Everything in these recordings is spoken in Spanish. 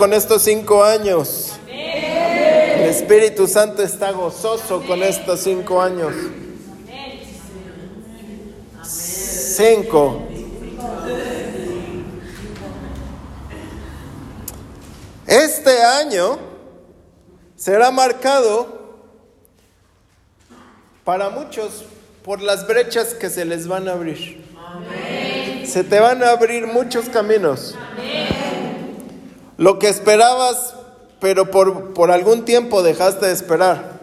con estos cinco años. El Espíritu Santo está gozoso con estos cinco años. Cinco. Este año será marcado para muchos por las brechas que se les van a abrir. Se te van a abrir muchos caminos. Lo que esperabas, pero por, por algún tiempo dejaste de esperar.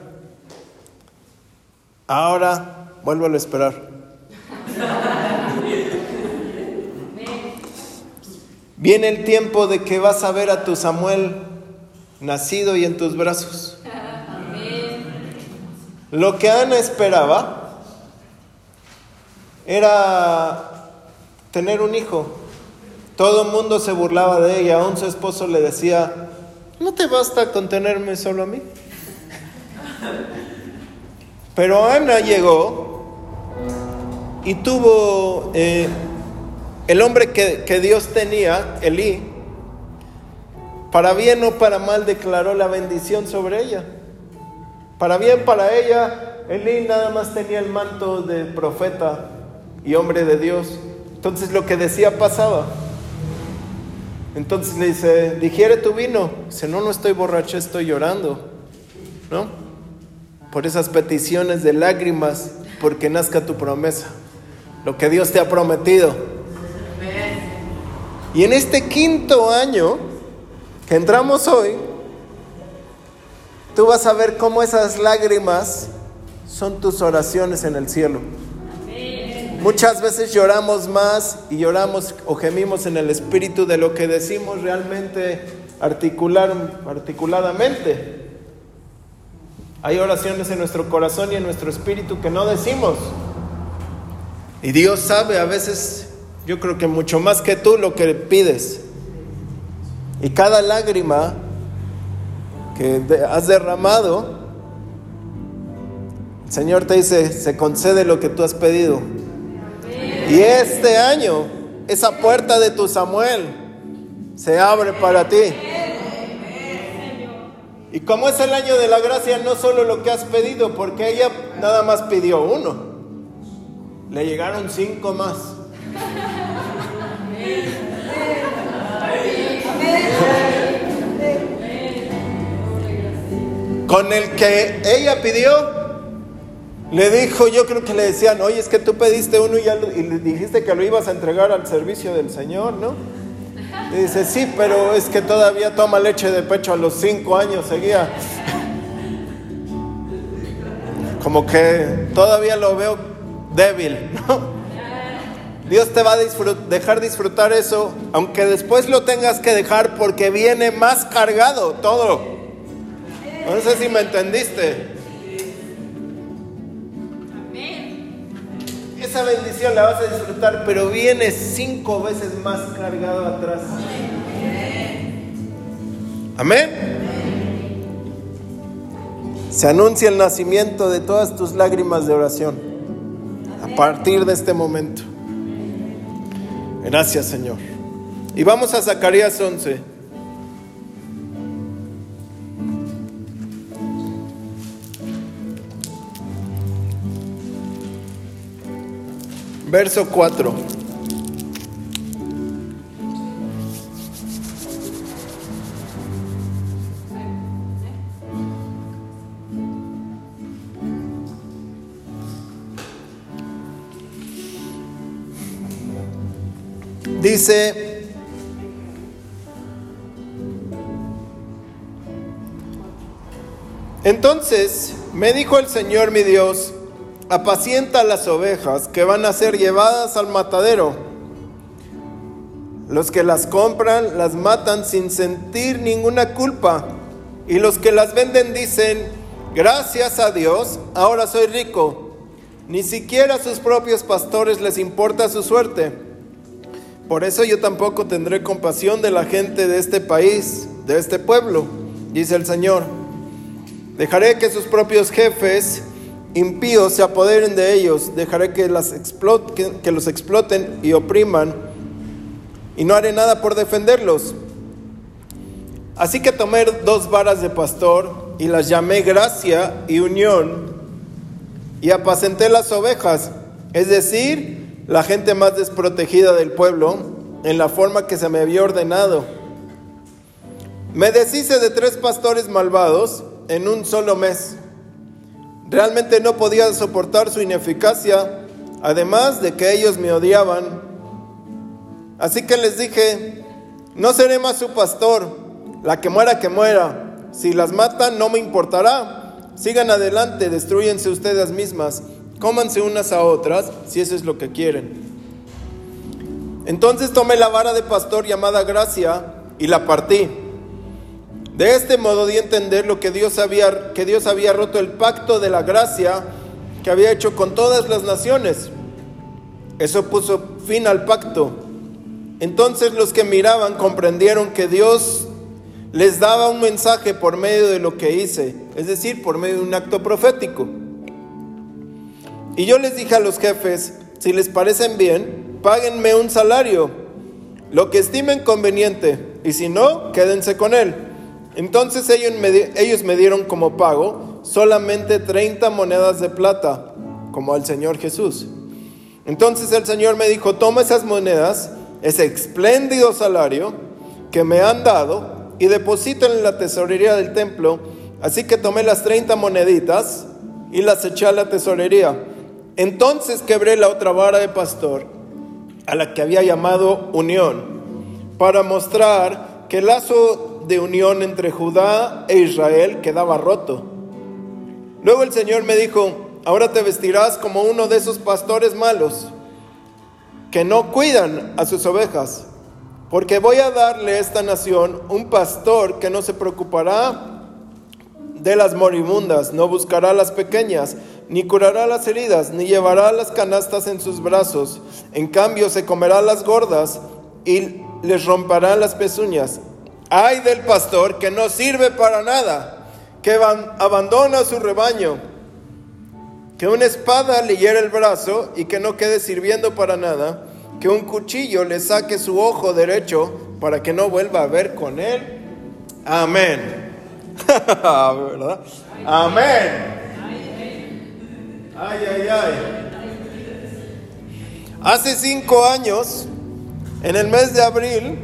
Ahora vuelvo a esperar. Viene el tiempo de que vas a ver a tu Samuel nacido y en tus brazos. Lo que Ana esperaba era tener un hijo. Todo el mundo se burlaba de ella, aún su esposo le decía, ¿no te basta con tenerme solo a mí? Pero Ana llegó y tuvo eh, el hombre que, que Dios tenía, Elí, para bien o para mal declaró la bendición sobre ella. Para bien para ella, Elí nada más tenía el manto de profeta y hombre de Dios. Entonces lo que decía pasaba. Entonces le dice, digiere tu vino. Dice, no, no estoy borracho, estoy llorando. ¿No? Por esas peticiones de lágrimas, porque nazca tu promesa. Lo que Dios te ha prometido. Y en este quinto año que entramos hoy, tú vas a ver cómo esas lágrimas son tus oraciones en el cielo. Muchas veces lloramos más y lloramos o gemimos en el espíritu de lo que decimos realmente articular, articuladamente. Hay oraciones en nuestro corazón y en nuestro espíritu que no decimos. Y Dios sabe a veces yo creo que mucho más que tú lo que pides. Y cada lágrima que has derramado, el Señor te dice, se concede lo que tú has pedido. Y este año, esa puerta de tu Samuel se abre para ti. Y como es el año de la gracia, no solo lo que has pedido, porque ella nada más pidió uno, le llegaron cinco más. Con el que ella pidió, le dijo, yo creo que le decían, oye, es que tú pediste uno y, ya y le dijiste que lo ibas a entregar al servicio del Señor, ¿no? Y dice, sí, pero es que todavía toma leche de pecho a los cinco años, seguía. Como que todavía lo veo débil, ¿no? Dios te va a dejar disfrutar eso, aunque después lo tengas que dejar porque viene más cargado todo. No sé si me entendiste. Esa bendición la vas a disfrutar, pero viene cinco veces más cargado atrás. Amén. Se anuncia el nacimiento de todas tus lágrimas de oración a partir de este momento. Gracias, Señor. Y vamos a Zacarías 11. Verso 4. Dice, entonces me dijo el Señor mi Dios, apacienta las ovejas que van a ser llevadas al matadero. Los que las compran las matan sin sentir ninguna culpa. Y los que las venden dicen, gracias a Dios, ahora soy rico. Ni siquiera a sus propios pastores les importa su suerte. Por eso yo tampoco tendré compasión de la gente de este país, de este pueblo, dice el Señor. Dejaré que sus propios jefes impíos se apoderen de ellos, dejaré que, las que los exploten y opriman, y no haré nada por defenderlos. Así que tomé dos varas de pastor y las llamé gracia y unión y apacenté las ovejas, es decir, la gente más desprotegida del pueblo, en la forma que se me había ordenado. Me deshice de tres pastores malvados en un solo mes. Realmente no podía soportar su ineficacia, además de que ellos me odiaban. Así que les dije, no seré más su pastor la que muera, que muera. Si las matan, no me importará. Sigan adelante, destruyense ustedes mismas. Cómanse unas a otras, si eso es lo que quieren. Entonces tomé la vara de pastor llamada gracia y la partí. De este modo di a entender lo que Dios había, que Dios había roto el pacto de la gracia que había hecho con todas las naciones. Eso puso fin al pacto. Entonces los que miraban comprendieron que Dios les daba un mensaje por medio de lo que hice, es decir, por medio de un acto profético. Y yo les dije a los jefes, si les parecen bien, páguenme un salario, lo que estimen conveniente, y si no, quédense con él. Entonces ellos me, ellos me dieron como pago solamente 30 monedas de plata, como al Señor Jesús. Entonces el Señor me dijo, toma esas monedas, ese espléndido salario que me han dado, y depositen en la tesorería del templo. Así que tomé las 30 moneditas y las eché a la tesorería. Entonces quebré la otra vara de pastor, a la que había llamado unión, para mostrar que el lazo de unión entre Judá e Israel quedaba roto. Luego el Señor me dijo, ahora te vestirás como uno de esos pastores malos, que no cuidan a sus ovejas porque voy a darle a esta nación un pastor que no se preocupará de las moribundas, no buscará las pequeñas, ni curará las heridas, ni llevará las canastas en sus brazos. En cambio, se comerá las gordas y les romperá las pezuñas. Ay del pastor que no sirve para nada, que abandona su rebaño, que una espada le hiere el brazo y que no quede sirviendo para nada que un cuchillo le saque su ojo derecho para que no vuelva a ver con él. Amén. Amén. Ay, ay, ay. Hace cinco años, en el mes de abril,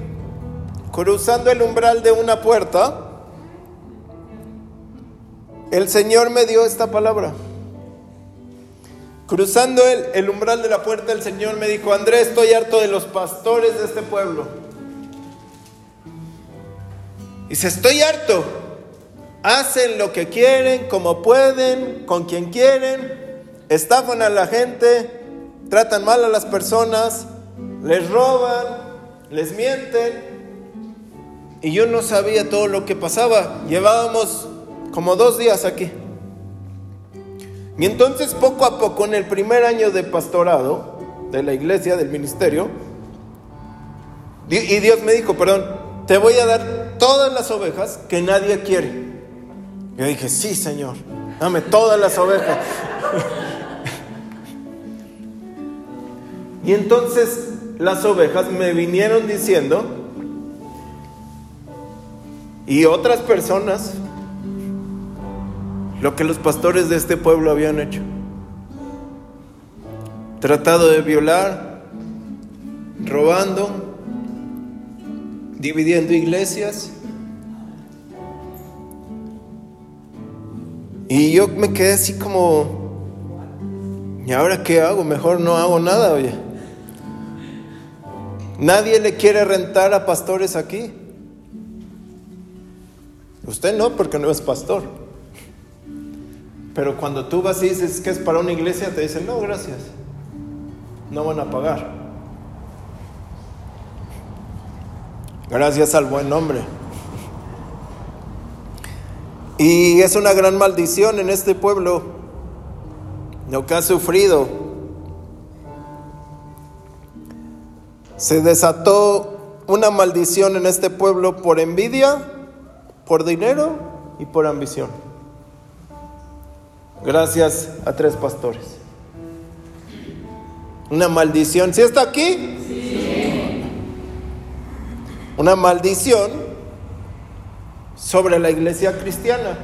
cruzando el umbral de una puerta, el Señor me dio esta palabra. Cruzando el, umbral de la puerta, el Señor me dijo, Andrés, estoy harto de los pastores de este pueblo. Dice, estoy harto. Hacen lo que quieren, como pueden, con quien quieren, estafan a la gente, tratan mal a las personas, les roban, les mienten. Y yo no sabía todo lo que pasaba. Llevábamos como dos días aquí. Y entonces poco a poco, en el primer año de pastorado de la iglesia, del ministerio, y Dios me dijo, perdón, te voy a dar todas las ovejas que nadie quiere. Yo dije, sí, Señor, dame todas las ovejas. y entonces las ovejas me vinieron diciendo, y otras personas lo que los pastores de este pueblo habían hecho. Tratado de violar, robando, dividiendo iglesias. Y yo me quedé así como, ¿y ahora qué hago? Mejor no hago nada, oye. Nadie le quiere rentar a pastores aquí. Usted no, porque no es pastor. Pero cuando tú vas y dices que es para una iglesia, te dicen, no, gracias. No van a pagar. Gracias al buen nombre. Y es una gran maldición en este pueblo lo que ha sufrido. Se desató una maldición en este pueblo por envidia, por dinero y por ambición gracias a tres pastores. Una maldición. ¿Sí está aquí? Sí. Una maldición sobre la iglesia cristiana.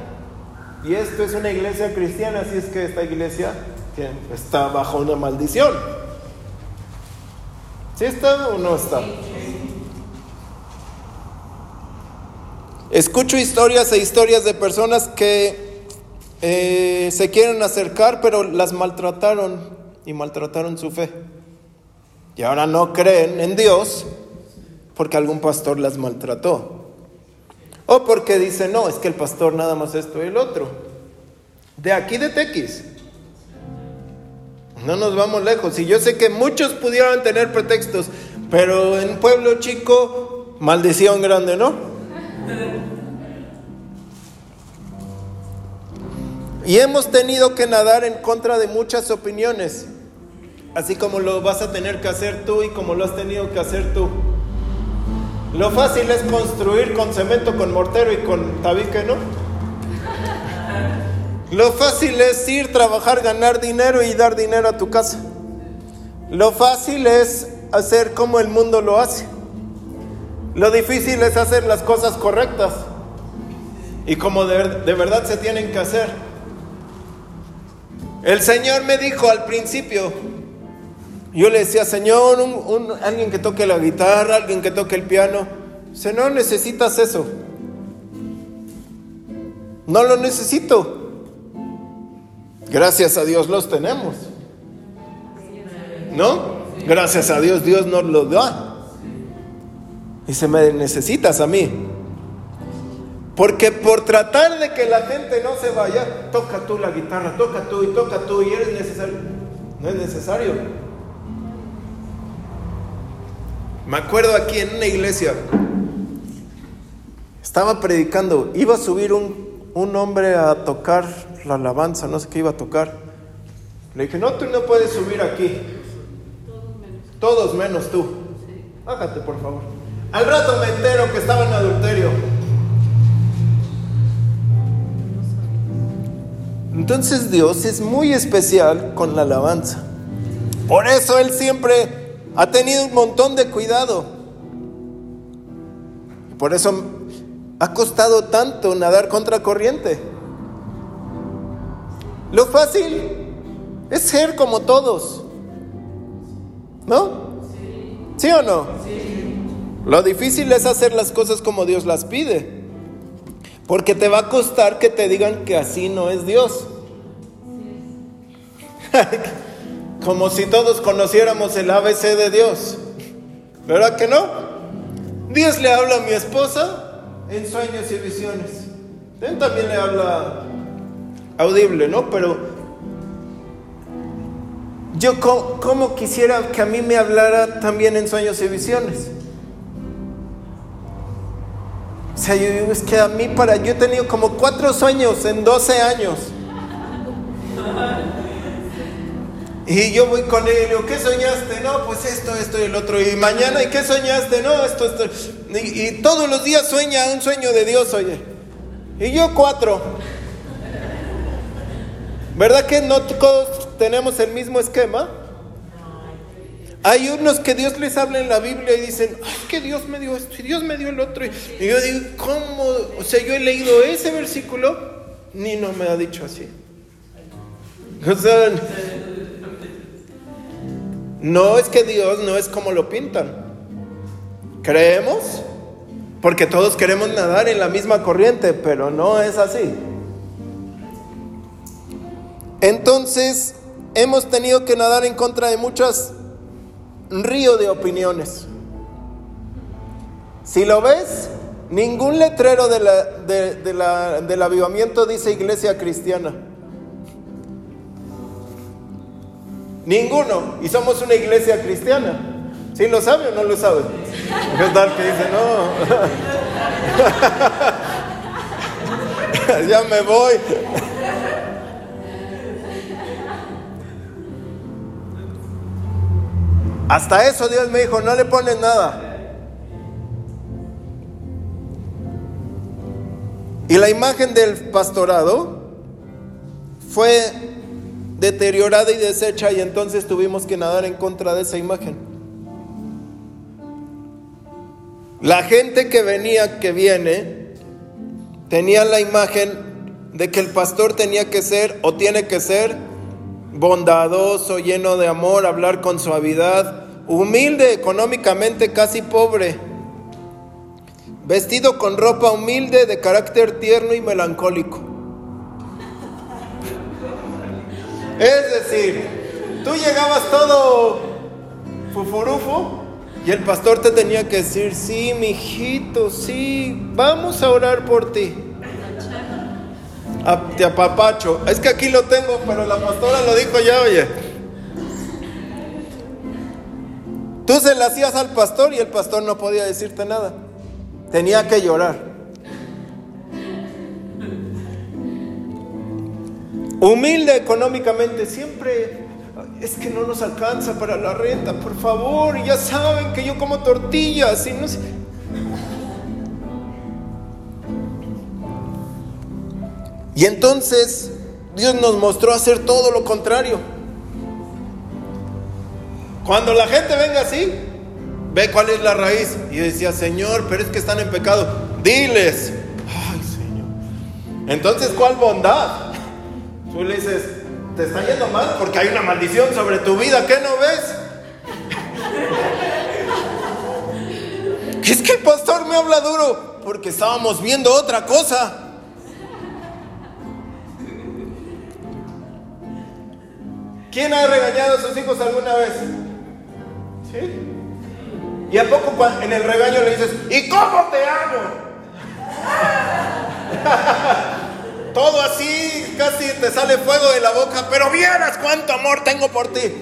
Y esto es una iglesia cristiana, así es que esta iglesia está bajo una maldición. ¿Sí está o no está? Escucho historias e historias de personas que eh, se quieren acercar, pero las maltrataron y maltrataron su fe. Y ahora no creen en Dios porque algún pastor las maltrató. O porque dice, no, es que el pastor nada más esto y el otro. De aquí de Tequis. No nos vamos lejos. Y yo sé que muchos pudieran tener pretextos, pero en pueblo chico, maldición grande, ¿no? Y hemos tenido que nadar en contra de muchas opiniones, así como lo vas a tener que hacer tú y como lo has tenido que hacer tú. Lo fácil es construir con cemento, con mortero y con tabique, ¿no? Lo fácil es ir, trabajar, ganar dinero y dar dinero a tu casa. Lo fácil es hacer como el mundo lo hace. Lo difícil es hacer las cosas correctas y como de, verdad se tienen que hacer. El Señor me dijo al principio, yo le decía, Señor, un, alguien que toque la guitarra, alguien que toque el piano. Dice, no necesitas eso. No lo necesito. Gracias a Dios los tenemos. ¿No? Gracias a Dios Dios nos lo da. Dice, me necesitas a mí. Porque por tratar de que la gente no se vaya, toca tú la guitarra, toca tú y toca tú y eres necesario. No es necesario. Me acuerdo aquí en una iglesia, estaba predicando, iba a subir un, un hombre a tocar la alabanza, no sé qué iba a tocar. Le dije, no, tú no puedes subir aquí. Todos menos tú. Bájate, por favor. Al rato me entero que estaba en adulterio. Entonces Dios es muy especial con la alabanza. Por eso Él siempre ha tenido un montón de cuidado. Por eso ha costado tanto nadar contra corriente. Lo fácil es ser como todos. ¿No? ¿Sí o no? Lo difícil es hacer las cosas como Dios las pide. Porque te va a costar que te digan que así no es Dios. como si todos conociéramos el ABC de Dios. ¿Verdad que no? Dios le habla a mi esposa en sueños y visiones. Él también le habla audible, ¿no? Pero yo como, quisiera que a mí me hablara también en sueños y visiones. O sea, yo es que a mí para, yo he tenido como cuatro sueños en 12 años. Y yo voy con él y digo, ¿qué soñaste? No, pues esto, esto y el otro. Y mañana, ¿y qué soñaste? No, esto, esto. Y, todos los días sueña un sueño de Dios, oye. Y yo cuatro. ¿Verdad que no todos tenemos el mismo esquema? Hay unos que Dios les habla en la Biblia y dicen, ay, que Dios me dio esto y Dios me dio el otro. Y yo digo, ¿cómo? O sea, yo he leído ese versículo, ni no me ha dicho así. No es que Dios no es como lo pintan. Creemos porque todos queremos nadar en la misma corriente, pero no es así. Entonces, hemos tenido que nadar en contra de muchas río de opiniones. Si lo ves, ningún letrero del avivamiento dice iglesia cristiana. Ninguno. Y somos una iglesia cristiana. ¿Sí lo sabe o no lo sabe? ¿Qué tal que dice, no? ya me voy. Hasta eso Dios me dijo, no le pones nada. Y la imagen del pastorado fue deteriorada y deshecha y entonces tuvimos que nadar en contra de esa imagen. La gente que venía, que viene, tenían la imagen de que el pastor tenía que ser o tiene que ser bondadoso, lleno de amor, hablar con suavidad, humilde económicamente, casi pobre, vestido con ropa humilde, de carácter tierno y melancólico. Es decir, tú llegabas todo fufurufo y el pastor te tenía que decir, sí, mi hijito, sí, vamos a orar por ti. Te apapacho. Es que aquí lo tengo, pero la pastora lo dijo ya, oye. Tú se le hacías al pastor y el pastor no podía decirte nada. Tenía que llorar. Humilde económicamente, siempre es que no nos alcanza para la renta, por favor, ya saben que yo como tortillas y no sé. Y entonces Dios nos mostró hacer todo lo contrario. Cuando la gente venga así, ve cuál es la raíz. Y decía, Señor, pero es que están en pecado. Diles. Ay, Señor. Entonces, ¿cuál bondad? Tú le dices, te está yendo mal porque hay una maldición sobre tu vida. ¿Qué no ves? es que el pastor me habla duro porque estábamos viendo otra cosa. ¿Quién ha regañado a sus hijos alguna vez? ¿Sí? ¿Y a poco en el regaño le dices, ¿y cómo te amo? Todo así, casi te sale fuego de la boca, pero vieras cuánto amor tengo por ti.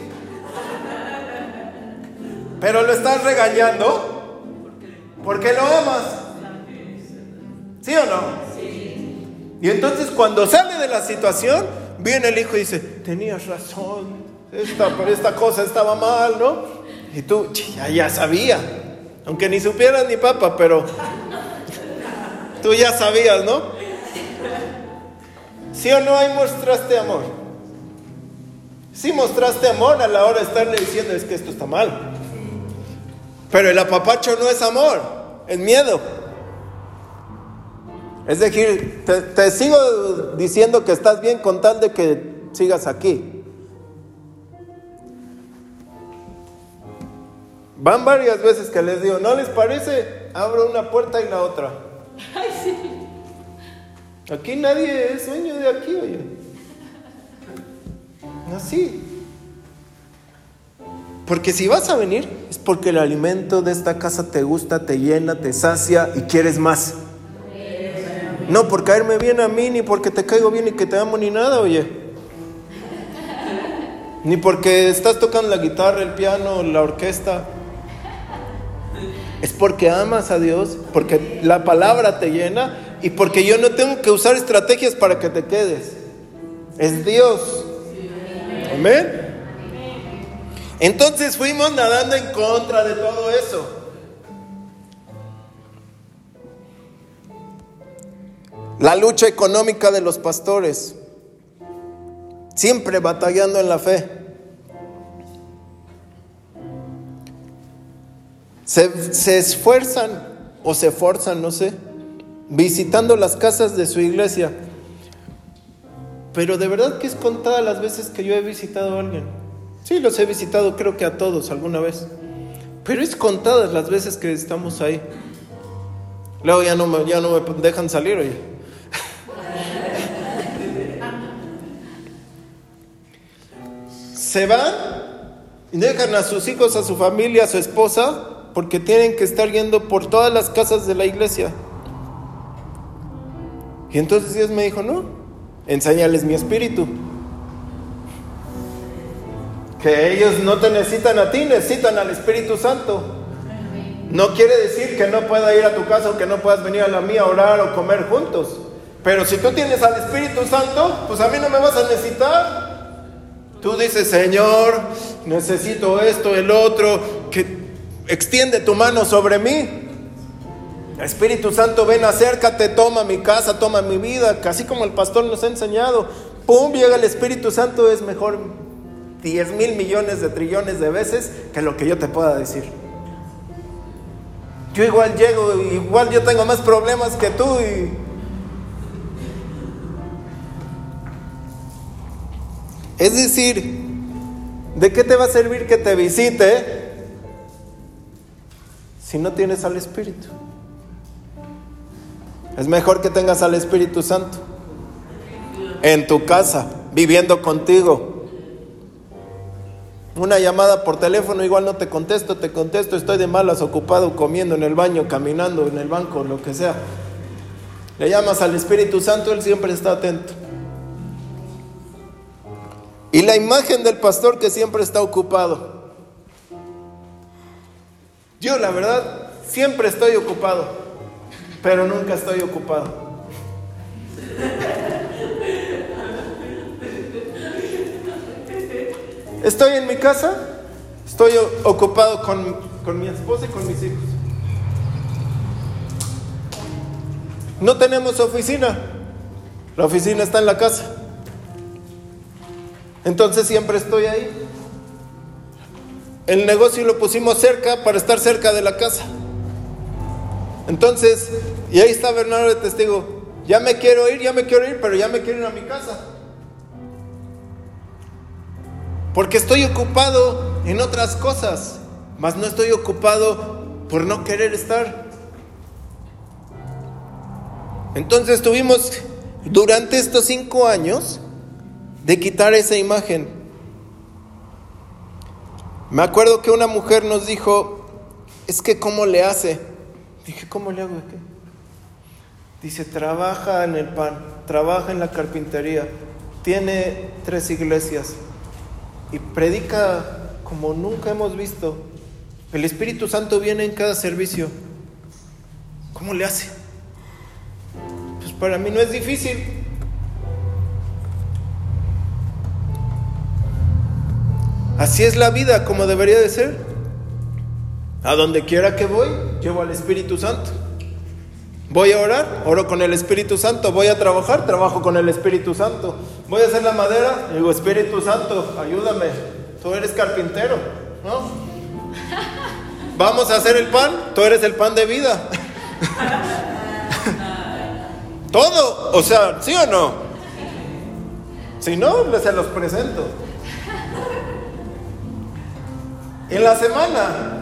Pero lo estás regañando porque lo amas. ¿Sí o no? Y entonces cuando sale de la situación, viene el hijo y dice, tenías razón, esta, esta cosa estaba mal, ¿no? Y tú, ya, ya sabía, aunque ni supieras ni papa, pero tú ya sabías, ¿no? ¿Sí o no ahí mostraste amor? Sí mostraste amor a la hora de estarle diciendo es que esto está mal. Pero el apapacho no es amor, es miedo. Es decir, te, te, sigo diciendo que estás bien con tal de que sigas aquí. Van varias veces que les digo, ¿no les parece? Abro una puerta y la otra. Ay, sí. Aquí nadie es de aquí, oye. Así. Porque si vas a venir es porque el alimento de esta casa te gusta, te llena, te sacia y quieres más. No por caerme bien a mí, ni porque te caigo bien y que te amo, ni nada, oye. Ni porque estás tocando la guitarra, el piano, la orquesta. Es porque amas a Dios, porque la palabra te llena y porque yo no tengo que usar estrategias para que te quedes. Es Dios. Amén. Entonces fuimos nadando en contra de todo eso. La lucha económica de los pastores, siempre batallando en la fe. Se, se esfuerzan o se forzan, no sé, visitando las casas de su iglesia. Pero de verdad que es contada las veces que yo he visitado a alguien. Sí, los he visitado creo que a todos alguna vez. Pero es contadas las veces que estamos ahí. Luego ya no ya no me dejan salir, oye. Se van y dejan a sus hijos, a su familia, a su esposa, porque tienen que estar yendo por todas las casas de la iglesia. Y entonces Dios me dijo, no, enséñales mi espíritu. Que ellos no te necesitan a ti, necesitan al Espíritu Santo. No quiere decir que no pueda ir a tu casa o que no puedas venir a la mía a orar o comer juntos. Pero si tú tienes al Espíritu Santo, pues a mí no me vas a necesitar. Tú dices, Señor, necesito esto, el otro, que extiende tu mano sobre mí. Espíritu Santo, ven, acércate, toma mi casa, toma mi vida, así como el pastor nos ha enseñado. Pum, llega el Espíritu Santo, es mejor 10 mil millones de trillones de veces que lo que yo te pueda decir. Yo igual llego, igual yo tengo más problemas que tú y Es decir, ¿de qué te va a servir que te visite si no tienes al Espíritu? Es mejor que tengas al Espíritu Santo en tu casa, viviendo contigo. Una llamada por teléfono, igual no te contesto, te contesto, estoy de malas, ocupado, comiendo en el baño, caminando en el banco, lo que sea. Le llamas al Espíritu Santo, Él siempre está atento. Y la imagen del pastor que siempre está ocupado. Yo, la verdad, siempre estoy ocupado, pero nunca estoy ocupado. Estoy en mi casa, estoy ocupado con, con mi esposa y con mis hijos. No tenemos oficina, la oficina está en la casa. Entonces siempre estoy ahí. El negocio lo pusimos cerca para estar cerca de la casa. Entonces, y ahí está Bernardo de testigo. Ya me quiero ir, ya me quiero ir, pero ya me quiero ir a mi casa. Porque estoy ocupado en otras cosas, mas no estoy ocupado por no querer estar. Entonces tuvimos durante estos cinco años de quitar esa imagen. Me acuerdo que una mujer nos dijo, es que ¿cómo le hace? Dije, ¿cómo le hago de qué? Dice, trabaja en el pan, trabaja en la carpintería, tiene tres iglesias y predica como nunca hemos visto. El Espíritu Santo viene en cada servicio. ¿Cómo le hace? Pues para mí no es difícil. Así es la vida como debería de ser. A donde quiera que voy, llevo al Espíritu Santo. Voy a orar, oro con el Espíritu Santo. Voy a trabajar, trabajo con el Espíritu Santo. Voy a hacer la madera, digo, Espíritu Santo, ayúdame. Tú eres carpintero, ¿no? Vamos a hacer el pan, tú eres el pan de vida. Todo, o sea, ¿sí o no? Si no, se los presento. En la semana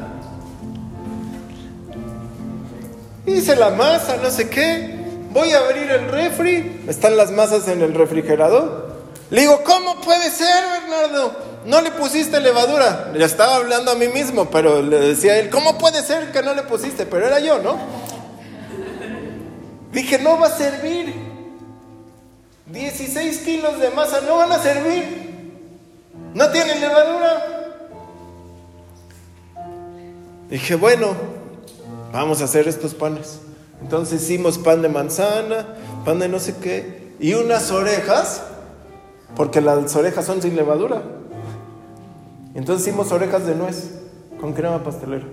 hice la masa, no sé qué, voy a abrir el refri, están las masas en el refrigerador. Le digo, ¿cómo puede ser, Bernardo? No le pusiste levadura. Ya estaba hablando a mí mismo, pero le decía a él, ¿cómo puede ser que no le pusiste? Pero era yo, ¿no? Dije, no va a servir. 16 kilos de masa no van a servir. No tienen levadura. Dije, bueno, vamos a hacer estos panes. Entonces hicimos pan de manzana, pan de no sé qué, y unas orejas, porque las orejas son sin levadura. Entonces hicimos orejas de nuez con crema pastelera.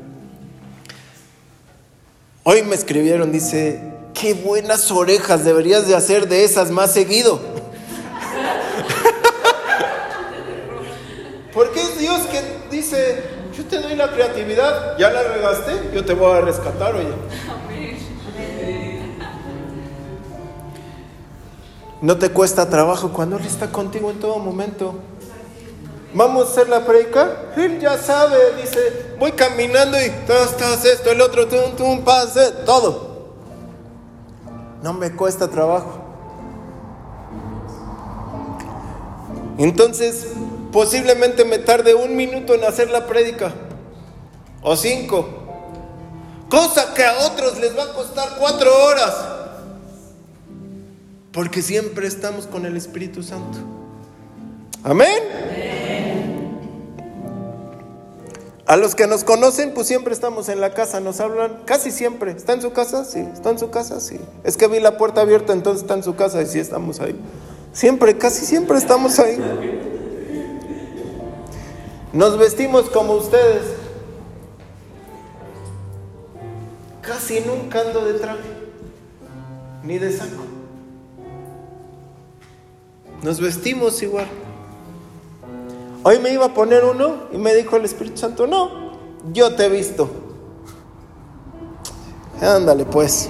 Hoy me escribieron, dice, qué buenas orejas, deberías de hacer de esas más seguido. Porque es Dios que dice, te doy la creatividad, ya la regaste, yo te voy a rescatar, oye. No te cuesta trabajo cuando Él está contigo en todo momento. Vamos a hacer la predica. Él ya sabe, dice, voy caminando y estás esto, el otro, tum, tum, pase, todo. No me cuesta trabajo. Entonces, posiblemente me tarde un minuto en hacer la prédica o cinco, cosa que a otros les va a costar cuatro horas, porque siempre estamos con el Espíritu Santo. Amén. A los que nos conocen, pues siempre estamos en la casa, nos hablan, casi siempre. ¿Está en su casa? Sí. ¿Está en su casa? Sí. Es que vi la puerta abierta, entonces está en su casa y sí estamos ahí. Siempre, casi siempre estamos ahí. Nos vestimos como ustedes. Casi nunca ando de traje, ni de saco. Nos vestimos igual. Hoy me iba a poner uno y me dijo el Espíritu Santo, no, yo te he visto. Ándale pues.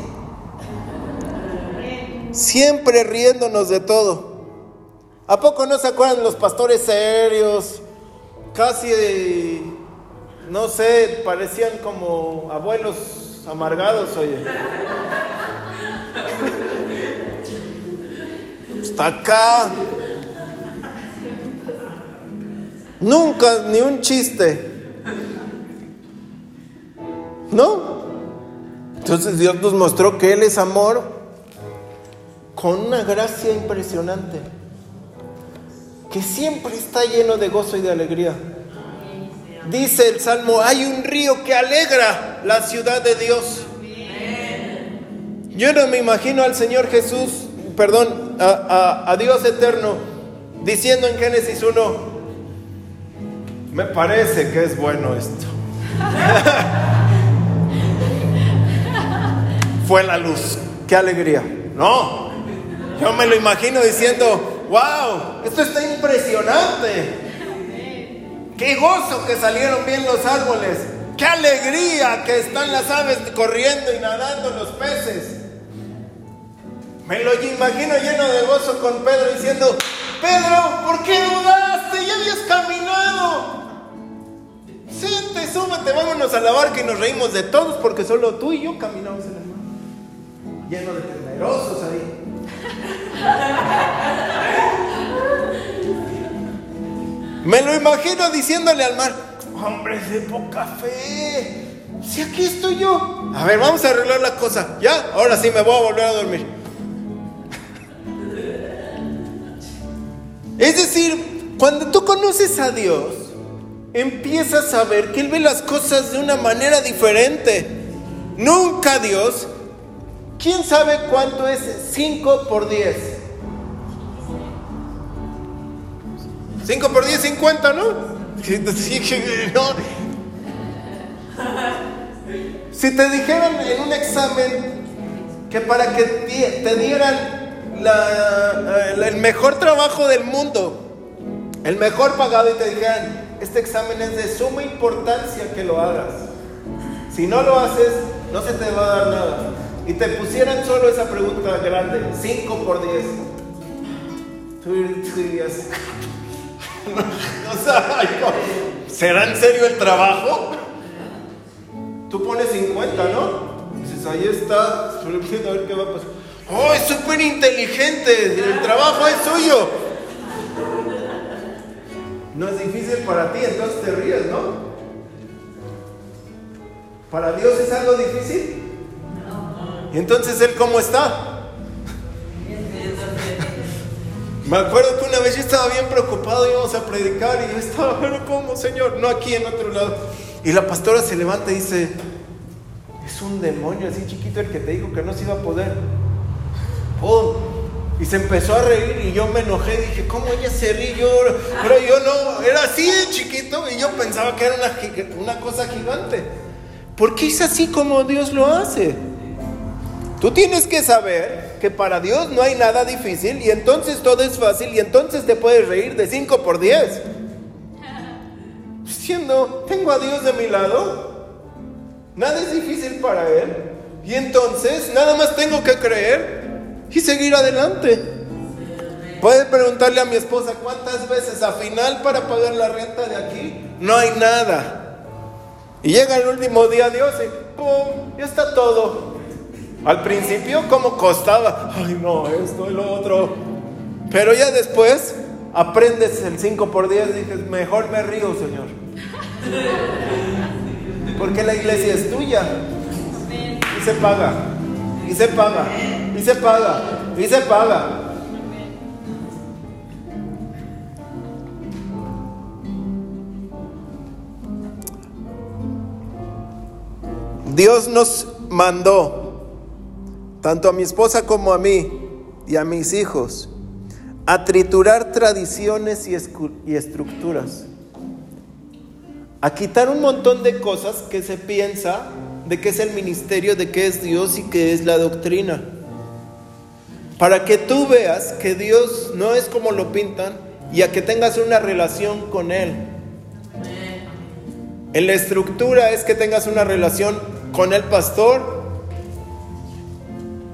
Siempre riéndonos de todo. ¿A poco no se acuerdan los pastores serios? Casi, no sé, parecían como abuelos amargados, oye. Hasta acá. Nunca, ni un chiste. ¿No? Entonces Dios nos mostró que Él es amor con una gracia impresionante, que siempre está lleno de gozo y de alegría. Dice el Salmo, hay un río que alegra la ciudad de Dios. Yo no me imagino al Señor Jesús, perdón, a, Dios eterno, diciendo en Génesis 1, me parece que es bueno esto. Fue la luz, qué alegría. No, yo me lo imagino diciendo, wow, esto está impresionante. Qué gozo que salieron bien los árboles. Qué alegría que están las aves corriendo y nadando los peces. Me lo imagino lleno de gozo con Pedro diciendo, Pedro, ¿por qué dudaste? Ya habías caminado. Siente, súbete, vámonos a la barca y nos reímos de todos porque solo tú y yo caminamos en el mar. Lleno de temerosos ahí. Me lo imagino diciéndole al mar, hombre de poca fe, si aquí estoy yo. A ver, vamos a arreglar la cosa. Ya, ahora sí me voy a volver a dormir. Es decir, cuando tú conoces a Dios, empiezas a ver que Él ve las cosas de una manera diferente. Nunca Dios, ¿quién sabe cuánto es 5 por 10? 5 por 10, 50, ¿no? Si te dijeran en un examen que para que te dieran el mejor trabajo del mundo, el mejor pagado y te dijeran, este examen es de suma importancia que lo hagas. Si no lo haces, no se te va a dar nada. Y te pusieran solo esa pregunta grande, 5 por 10. Tú dirías, ¿será en serio el trabajo? Tú pones 50, ¿no? Dices, ahí está, a ver qué va a pasar. Oh, es súper inteligente, el trabajo es suyo. No es difícil para ti, entonces te ríes, ¿no? ¿Para Dios es algo difícil? ¿Y entonces Él cómo está? Me acuerdo que una vez yo estaba bien preocupado, íbamos a predicar y yo estaba, pero ¿cómo, Señor? No aquí, en otro lado. Y la pastora se levanta y dice, es un demonio así chiquito el que te dijo que no se iba a poder. Y se empezó a reír y yo me enojé, dije, ¿cómo ella se ríe? pero yo no, era así de chiquito y yo pensaba que era una, una cosa gigante. Porque es así como Dios lo hace. Tú tienes que saber que para Dios no hay nada difícil y entonces todo es fácil y entonces te puedes reír de 5 por 10. Siendo, tengo a Dios de mi lado, nada es difícil para Él. Y entonces nada más tengo que creer y seguir adelante. Puede preguntarle a mi esposa cuántas veces a final para pagar la renta de aquí no hay nada. Y llega el último día Dios y ¡pum! Ya está todo. Al principio como costaba, ay no, esto y lo otro. Pero ya después aprendes el 5 por 10 y dices, mejor me río, Señor. Porque la iglesia es tuya. Y se paga. Y se paga y se paga, y se paga. Dios nos mandó, tanto a mi esposa como a mí y a mis hijos, a triturar tradiciones y, y estructuras, a quitar un montón de cosas que se piensa de qué es el ministerio, de qué es Dios y qué es la doctrina para que tú veas que Dios no es como lo pintan y a que tengas una relación con Él. En la estructura es que tengas una relación con el pastor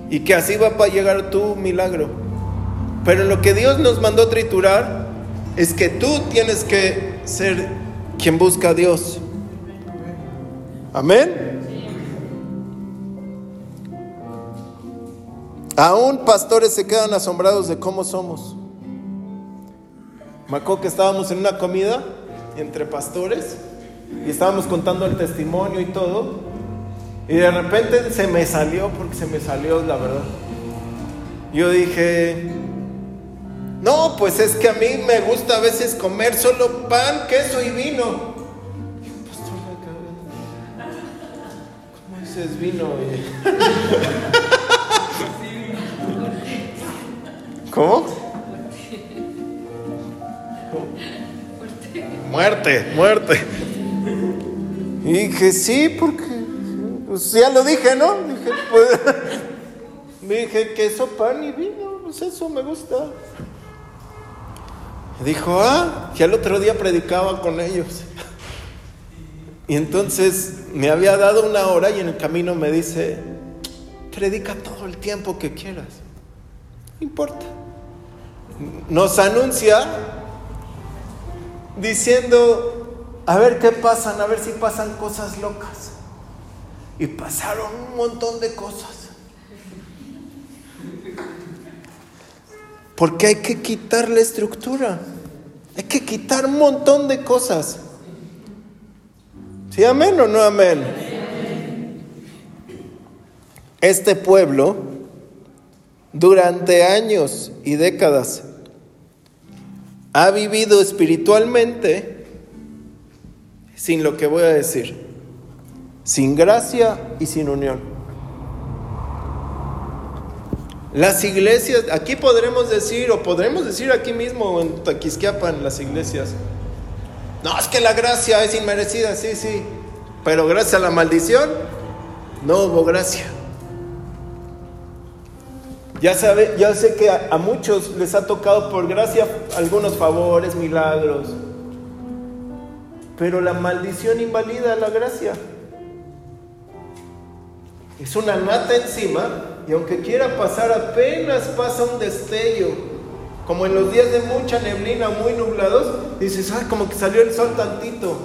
y que así va a llegar tu milagro. Pero lo que Dios nos mandó triturar es que tú tienes que ser quien busca a Dios. Amén. Aún pastores se quedan asombrados de cómo somos. Me que estábamos en una comida entre pastores y estábamos contando el testimonio y todo. Y de repente se me salió, porque se me salió la verdad. Yo dije, no, pues es que a mí me gusta a veces comer solo pan, queso y vino. ¿Cómo dices vino? ¿Cómo? Muerte, muerte. Y dije, sí, porque pues ya lo dije, ¿no? Dije, pues, dije, queso, pan y vino, pues eso me gusta. Dijo, ah, que el otro día predicaba con ellos. Y entonces me había dado una hora y en el camino me dice, predica todo el tiempo que quieras. No importa. Nos anuncia diciendo, a ver qué pasan, a ver si pasan cosas locas. Y pasaron un montón de cosas. Porque hay que quitar la estructura. Hay que quitar un montón de cosas. ¿Sí, amén o no amén? Este pueblo, durante años y décadas, ha vivido espiritualmente sin lo que voy a decir, sin gracia y sin unión. Las iglesias, aquí podremos decir, o podremos decir aquí mismo en Taquisquiapan, las iglesias, no, es que la gracia es inmerecida, sí, sí, pero gracias a la maldición, no hubo gracia. Ya, sabe, ya sé que a, a muchos les ha tocado por gracia algunos favores, milagros, pero la maldición invalida la gracia. Es una nata encima y aunque quiera pasar apenas pasa un destello, como en los días de mucha neblina, muy nublados, dices, ay, como que salió el sol tantito.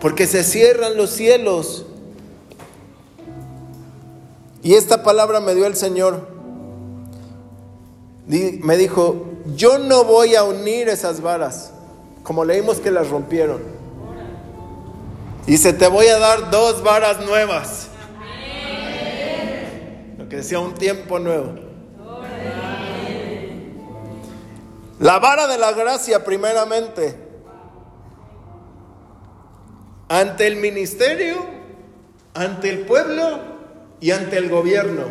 Porque se cierran los cielos. Y esta palabra me dio el Señor. Me dijo, yo no voy a unir esas varas, como leímos que las rompieron. Dice, te voy a dar dos varas nuevas que sea un tiempo nuevo. La vara de la gracia primeramente ante el ministerio, ante el pueblo y ante el gobierno.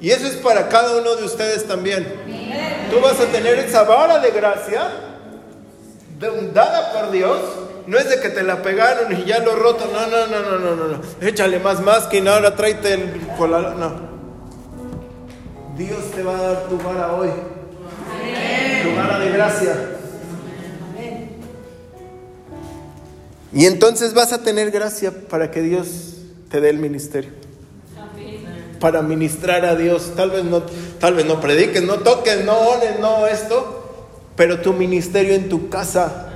Y eso es para cada uno de ustedes también. Tú vas a tener esa vara de gracia dada por Dios. No es de que te la pegaron y ya lo roto. No, no, no, no, no, no. Échale más masking, ahora tráete el colalón. No. Dios te va a dar tu vara hoy. Tu vara de gracia. Y entonces vas a tener gracia para que Dios te dé el ministerio. Para ministrar a Dios. Tal vez no, tal vez no prediques, no toques, no ores, no esto. Pero tu ministerio en tu casa,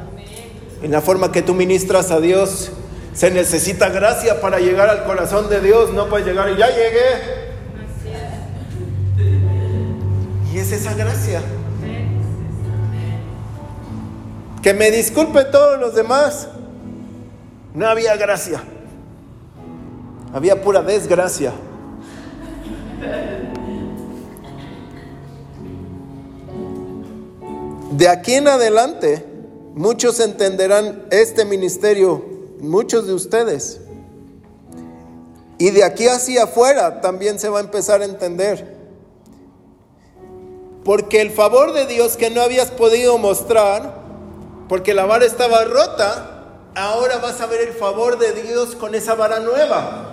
en la forma que tú ministras a Dios, se necesita gracia para llegar al corazón de Dios. No puedes llegar y ya llegué. Y es esa gracia. Que me disculpe todos los demás. No había gracia. Había pura desgracia. De aquí en adelante, muchos entenderán este ministerio, muchos de ustedes. Y de aquí hacia afuera también se va a empezar a entender. Porque el favor de Dios que no habías podido mostrar, porque la vara estaba rota, ahora vas a ver el favor de Dios con esa vara nueva.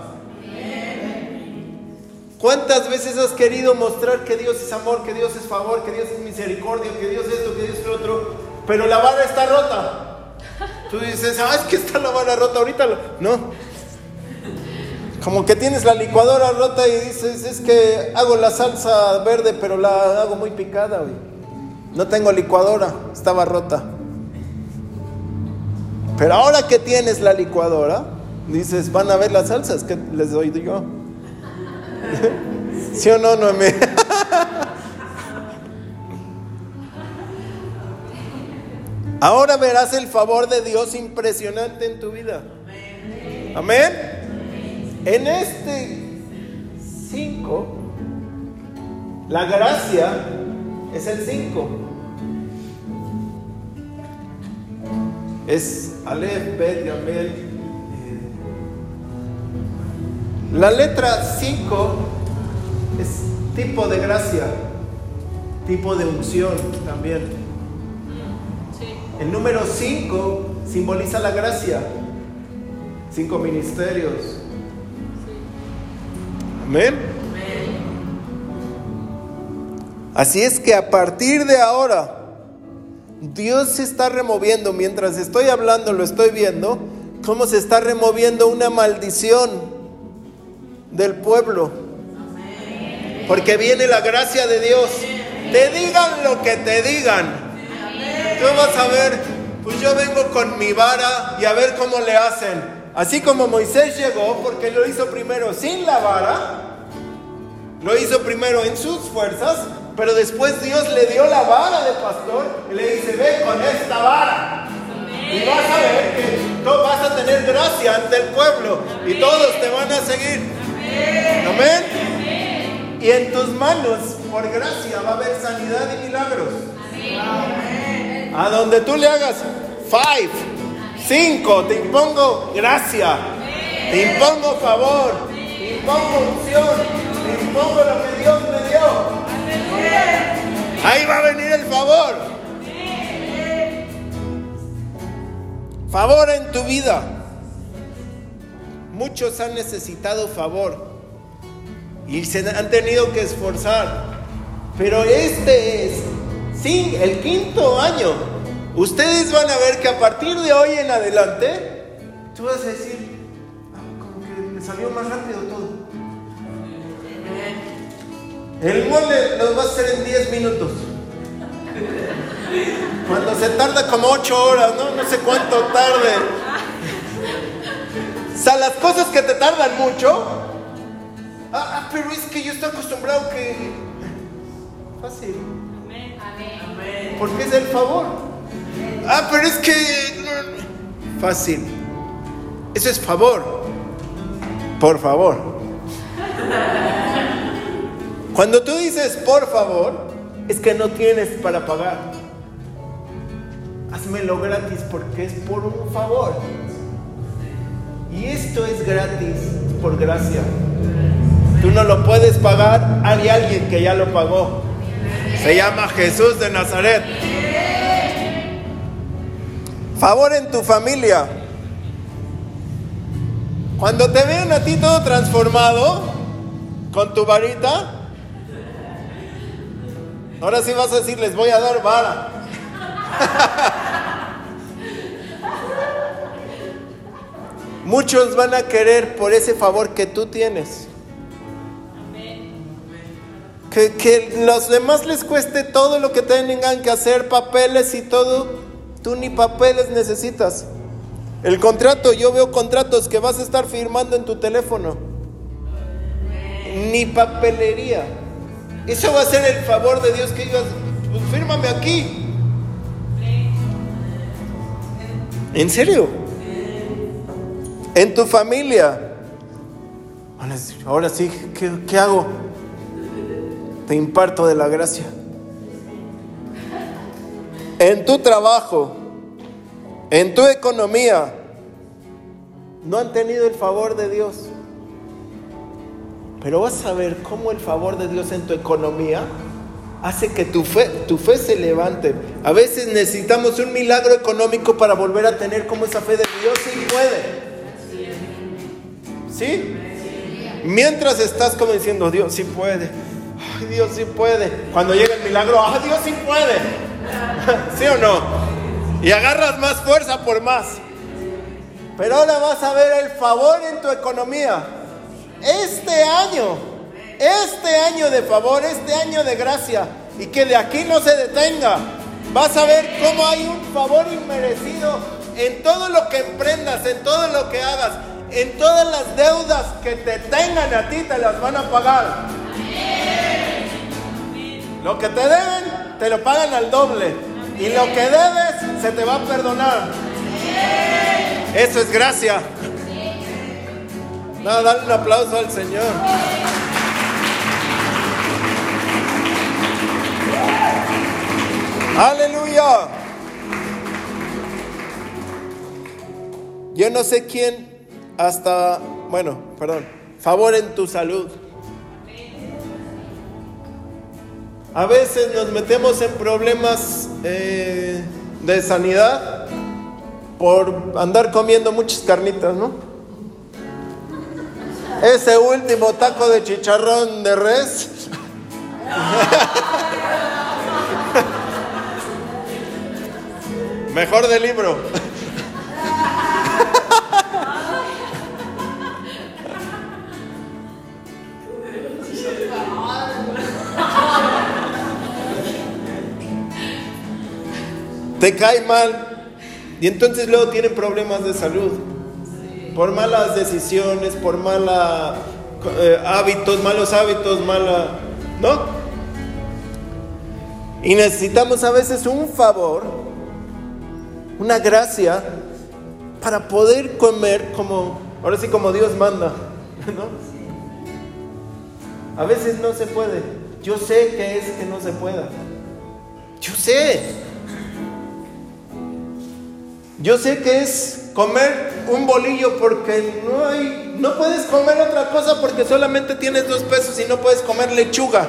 ¿Cuántas veces has querido mostrar que Dios es amor, que Dios es favor, que Dios es misericordia, que Dios es esto, que Dios es lo otro? Pero la vara está rota. Tú dices, ah, es que está la vara rota ahorita. No. Como que tienes la licuadora rota y dices, es que hago la salsa verde, pero la hago muy picada, No tengo licuadora, estaba rota. Pero ahora que tienes la licuadora, dices, van a ver las salsas que les doy yo. ¿Sí o no, Noemí? Ahora verás el favor de Dios impresionante en tu vida. Amén. En este 5, la gracia es el 5. Es Aleph, Bet, Yamel. La letra 5 es tipo de gracia, tipo de unción también. El número 5 simboliza la gracia. Cinco ministerios. Amén. Así es que a partir de ahora, Dios se está removiendo, mientras estoy hablando, lo estoy viendo, cómo se está removiendo una maldición del pueblo. Porque viene la gracia de Dios. Te digan lo que te digan. Tú vas a ver, pues yo vengo con mi vara y a ver cómo le hacen. Así como Moisés llegó, porque lo hizo primero sin la vara, lo hizo primero en sus fuerzas, pero después Dios le dio la vara de pastor y le dice, ve con esta vara. Y vas a ver que tú vas a tener gracia ante el pueblo y todos te van a seguir. Amén. Y en tus manos, por gracia, va a haber sanidad y milagros. Amén. A donde tú le hagas five, cinco, te impongo gracia, te impongo favor, te impongo unción, te impongo lo que Dios me dio. Ahí va a venir el favor. Favor en tu vida. Muchos han necesitado favor y se han tenido que esforzar. Pero este es Sí, el quinto año. Ustedes van a ver que a partir de hoy en adelante, tú vas a decir, ah, como que me salió más rápido todo. El mole lo va a hacer en 10 minutos. Cuando se tarda como 8 horas, ¿no? No sé cuánto tarde. O sea, las cosas que te tardan mucho. Ah, ah pero es que yo estoy acostumbrado que. Fácil. Porque es el favor. Ah, pero es que... Fácil. Eso es favor. Por favor. Cuando tú dices por favor, es que no tienes para pagar. Hazmelo gratis porque es por un favor. Y esto es gratis por gracia. Tú no lo puedes pagar, hay alguien que ya lo pagó. Se llama Jesús de Nazaret. Favor en tu familia. Cuando te vean a ti todo transformado, con tu varita, ahora sí vas a decir, les voy a dar vara. Muchos van a querer por ese favor que tú tienes que, los demás les cueste todo lo que tengan que hacer, papeles y todo, tú ni papeles necesitas. El contrato, yo veo contratos que vas a estar firmando en tu teléfono. Ni papelería. Eso va a ser el favor de Dios que digas, pues fírmame aquí. ¿En serio? En tu familia. Ahora sí, ¿qué, qué hago? Te imparto de la gracia. En tu trabajo, en tu economía, no han tenido el favor de Dios. Pero vas a ver cómo el favor de Dios en tu economía hace que tu fe, tu fe se levante. A veces necesitamos un milagro económico para volver a tener como esa fe de Dios sí puede. ¿Sí? Mientras estás como diciendo, Dios sí puede. Dios sí puede. Cuando llega el milagro, ay, Dios sí puede. ¿Sí o no? Y agarras más fuerza por más. Pero ahora vas a ver el favor en tu economía. este año, este año de favor, este año de gracia, y que de aquí no se detenga. Vas a ver cómo hay un favor inmerecido en todo lo que emprendas, en todo lo que hagas, en todas las deudas que te tengan a ti, te las van a pagar. Lo que te deben, te lo pagan al doble. Y lo que debes, se te va a perdonar. Eso es gracia. Nada, dale un aplauso al Señor. Aleluya. Yo no sé quién hasta, bueno, perdón, favor en tu salud. A veces nos metemos en problemas eh, de sanidad por andar comiendo muchas carnitas, ¿no? Ese último taco de chicharrón de res. Mejor de libro. Te cae mal y entonces luego tienen problemas de salud por malas decisiones, por malos eh, hábitos, malos hábitos, mala, ¿no? Y necesitamos a veces un favor, una gracia para poder comer como, ahora sí como Dios manda, ¿no? A veces no se puede. Yo sé que es que no se pueda. Yo sé. Yo sé que es comer un bolillo porque no hay, no puedes comer otra cosa porque solamente tienes dos pesos y no puedes comer lechuga.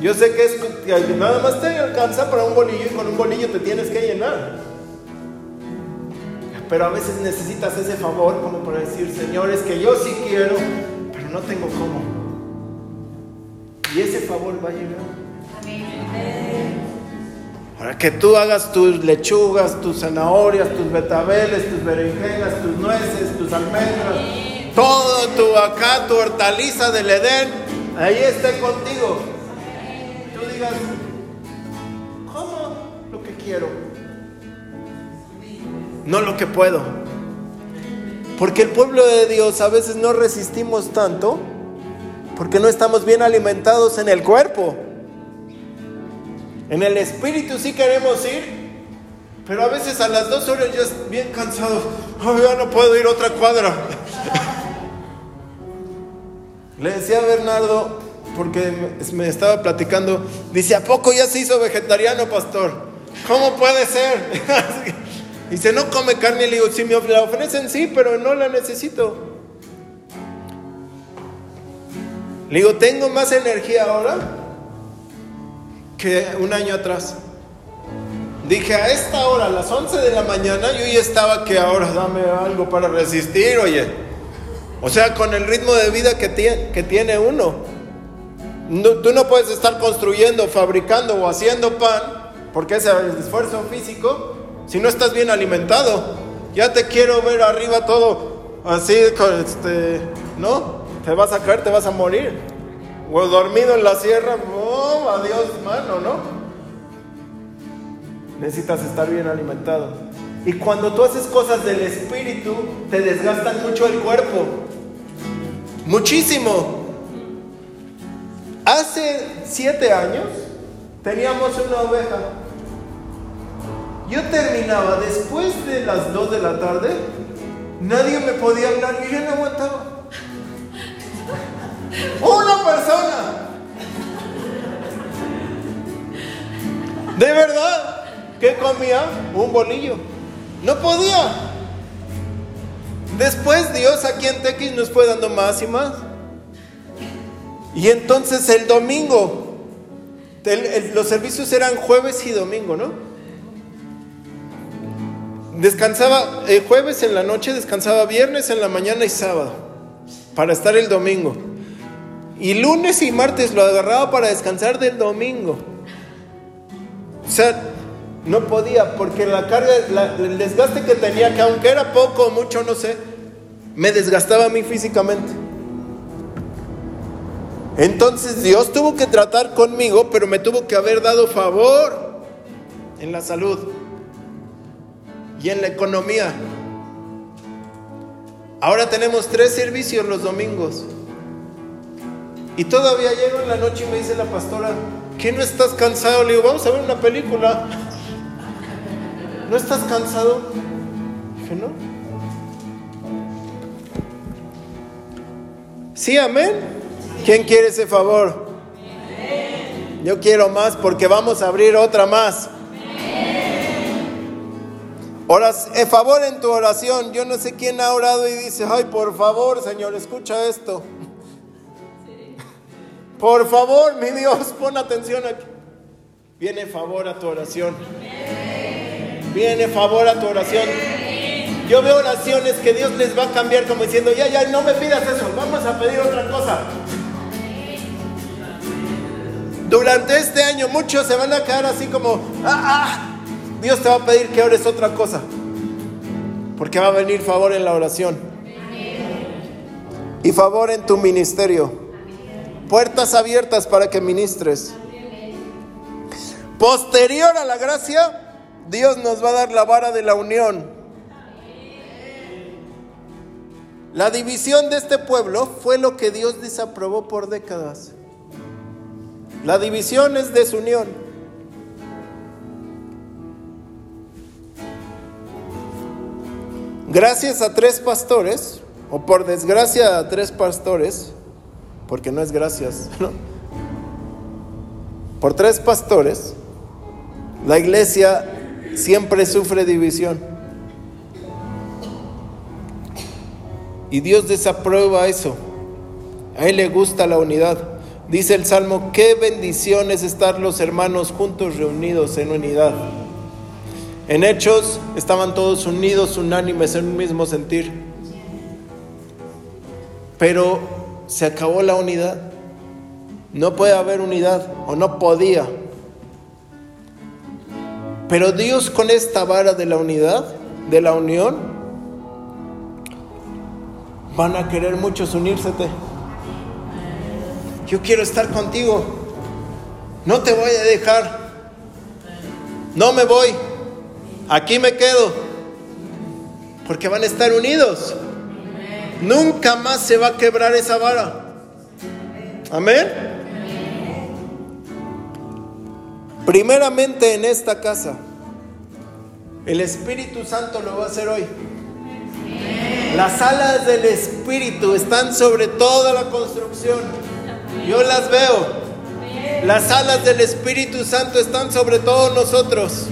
Yo sé que es que nada más te alcanza para un bolillo y con un bolillo te tienes que llenar. Pero a veces necesitas ese favor como para decir, Señor, es que yo sí quiero, pero no tengo cómo. Y ese favor va a llegar. Amén. Para que tú hagas tus lechugas, tus zanahorias, tus betabeles, tus berenjenas, tus nueces, tus almendras, todo tu acá, tu hortaliza del Edén, ahí esté contigo. Tú digas, ¿cómo lo que quiero? No lo que puedo. Porque el pueblo de Dios a veces no resistimos tanto porque no estamos bien alimentados en el cuerpo. En el espíritu sí queremos ir, pero a veces a las dos horas ya es bien cansado. ya no puedo ir otra cuadra. Le decía a Bernardo, porque me estaba platicando, dice, ¿a poco ya se hizo vegetariano, pastor? ¿Cómo puede ser? dice, no come carne. Le digo, si me la ofrecen, sí, pero no la necesito. Le digo, tengo más energía ahora un año atrás. Dije, a esta hora, a las 11 de la mañana, yo ya estaba que ahora dame algo para resistir, oye. O sea, con el ritmo de vida que, tiene, que tiene uno. tú no puedes estar construyendo, fabricando o haciendo pan, porque es el esfuerzo físico, si no estás bien alimentado. Ya te quiero ver arriba todo así, este, ¿no? Te vas a caer, te vas a morir. O dormido en la sierra, oh, adiós, mano, ¿no? Necesitas estar bien alimentado. Y cuando tú haces cosas del espíritu, te desgastan mucho el cuerpo. Muchísimo. Hace siete años teníamos una oveja. Yo terminaba después de las dos de la tarde, nadie me podía hablar yo no aguantaba. Una persona. De verdad. ¿Qué comía? Un bolillo. No podía. Después Dios aquí en Tequis nos fue dando más y más. Y entonces el domingo, los servicios eran jueves y domingo, ¿no? Descansaba el jueves en la noche, descansaba viernes en la mañana y sábado, para estar el domingo. Y lunes y martes lo agarraba para descansar del domingo. O sea, no podía porque la carga, el desgaste que tenía, que aunque era poco o mucho, no sé, me desgastaba a mí físicamente. Entonces Dios tuvo que tratar conmigo, pero me tuvo que haber dado favor en la salud y en la economía. Ahora tenemos tres servicios los domingos. Y todavía llego en la noche y me dice la pastora, ¿qué no estás cansado? Le digo, vamos a ver una película. ¿No estás cansado? Dije, no. Sí, amén. ¿Quién quiere ese favor? Yo quiero más porque vamos a abrir otra más. Oras, eh, favor en tu oración. Yo no sé quién ha orado y dice, ay, por favor, Señor, escucha esto. Por favor, mi Dios, pon atención aquí. Viene favor a tu oración. Viene favor a tu oración. Yo veo oraciones que Dios les va a cambiar como diciendo, ya, ya, no me pidas eso, vamos a pedir otra cosa. Durante este año muchos se van a quedar así como, ah, ah, Dios te va a pedir que ores otra cosa. Porque va a venir favor en la oración. Y favor en tu ministerio. Puertas abiertas para que ministres. Posterior a la gracia, Dios nos va a dar la vara de la unión. La división de este pueblo fue lo que Dios desaprobó por décadas. La división es desunión. Gracias a tres pastores, o por desgracia a tres pastores, porque no es gracias, por tres pastores, la iglesia siempre sufre división. Y Dios desaprueba eso. A Él le gusta la unidad. Dice el Salmo, qué bendición es estar los hermanos juntos reunidos en unidad. En hechos estaban todos unidos, unánimes en un mismo sentir. Pero se acabó la unidad. No puede haber unidad o no podía. Pero Dios con esta vara de la unidad, de la unión, van a querer muchos unírsete. Yo quiero estar contigo. No te voy a dejar. No me voy. Aquí me quedo. Porque van a estar unidos. Nunca más se va a quebrar esa vara. Amén. Primeramente en esta casa. El Espíritu Santo lo va a hacer hoy. Las alas del Espíritu están sobre toda la construcción. Yo las veo. Las alas del Espíritu Santo están sobre todos nosotros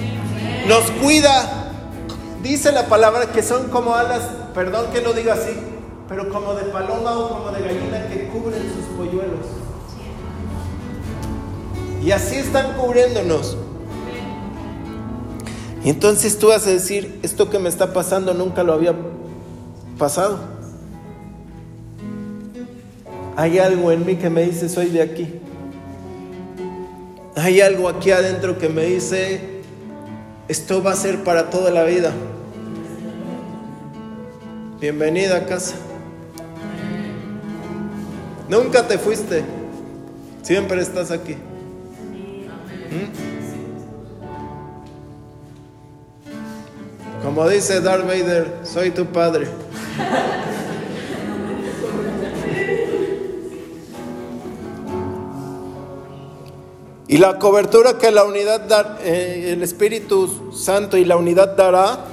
nos cuida. Dice la palabra que son como alas, perdón que lo diga así, pero como de paloma o como de gallina que cubren sus polluelos. Y así están cubriéndonos. Y entonces tú vas a decir, esto que me está pasando nunca lo había pasado. Hay algo en mí que me dice, soy de aquí. Hay algo aquí adentro que me dice, esto va a ser para toda la vida. Bienvenida a casa. Nunca te fuiste. Siempre estás aquí. ¿Mm? Como dice Darth Vader, soy tu padre. Y la cobertura que la unidad, eh, el Espíritu Santo y la unidad dará,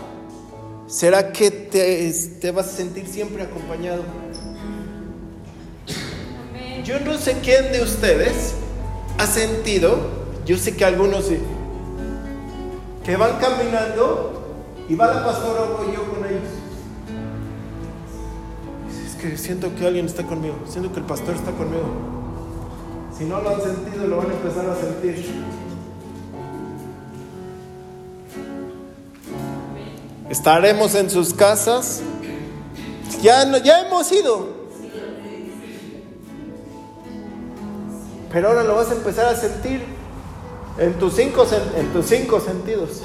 será que te vas a sentir siempre acompañado. Yo no sé quién de ustedes ha sentido, yo sé que algunos sí, que van caminando y va la pastora o yo con ellos. Es que siento que alguien está conmigo, siento que el pastor está conmigo. Si no lo han sentido, lo van a empezar a sentir. Estaremos en sus casas. Ya, ya hemos ido. Pero ahora lo vas a empezar a sentir en tus cinco, en tus cinco sentidos.